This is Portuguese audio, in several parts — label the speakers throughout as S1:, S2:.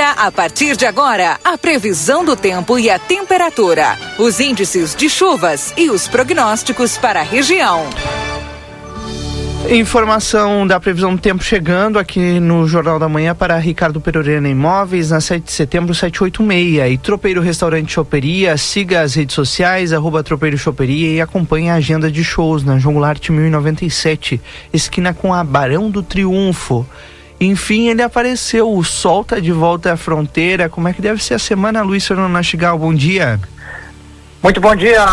S1: Confira a partir de agora a previsão do tempo e a temperatura, os índices de chuvas e os prognósticos para a região.
S2: Informação da previsão do tempo chegando aqui no Jornal da Manhã para Ricardo Perurena Imóveis, na 7 de setembro, 786. E Tropeiro Restaurante Choperia, siga as redes sociais, arroba Tropeiro Choperia e acompanhe a agenda de shows na João Goulart 1097, esquina com a Barão do Triunfo. Enfim, ele apareceu, o sol tá de volta à fronteira. Como é que deve ser a semana, Luiz Fernando Nastigal? Bom dia.
S3: Muito bom dia,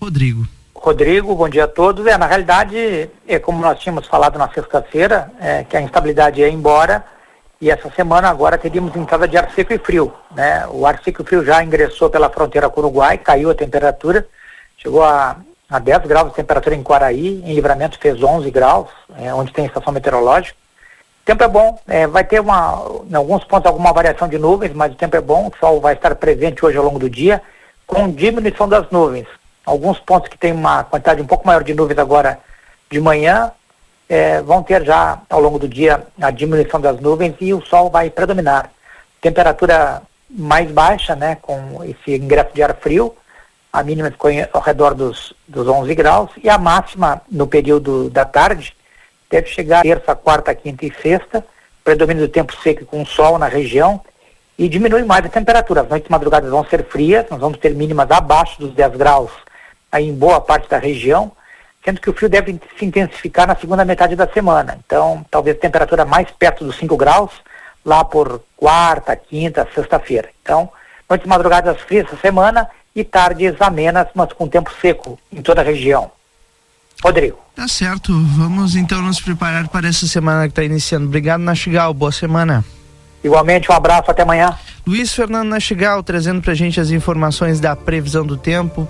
S2: Rodrigo.
S3: Rodrigo, bom dia a todos. É, na realidade, é como nós tínhamos falado na sexta-feira, é, que a instabilidade ia embora e essa semana agora teríamos entrada de ar seco e frio. Né? O ar seco e frio já ingressou pela fronteira com o Uruguai, caiu a temperatura, chegou a, a 10 graus de temperatura em Quaraí, em Livramento fez 11 graus, é, onde tem estação meteorológica. Tempo é bom, é, vai ter uma, em alguns pontos alguma variação de nuvens, mas o tempo é bom, o sol vai estar presente hoje ao longo do dia, com diminuição das nuvens alguns pontos que tem uma quantidade um pouco maior de nuvens agora de manhã, é, vão ter já ao longo do dia a diminuição das nuvens e o sol vai predominar. Temperatura mais baixa, né, com esse ingresso de ar frio, a mínima ficou ao redor dos, dos 11 graus e a máxima no período da tarde deve chegar terça, quarta, quinta e sexta, predomínio do tempo seco com sol na região e diminui mais a temperatura. As noites madrugadas vão ser frias, nós vamos ter mínimas abaixo dos 10 graus aí em boa parte da região, sendo que o frio deve se intensificar na segunda metade da semana. Então, talvez temperatura mais perto dos 5 graus, lá por quarta, quinta, sexta-feira. Então, noites madrugadas frias essa semana e tardes amenas, mas com tempo seco em toda a região. Rodrigo.
S2: Tá certo. Vamos então nos preparar para essa semana que está iniciando. Obrigado, Nastigal. Boa semana.
S3: Igualmente, um abraço. Até amanhã.
S2: Luiz Fernando Nastigal trazendo para a gente as informações da previsão do tempo.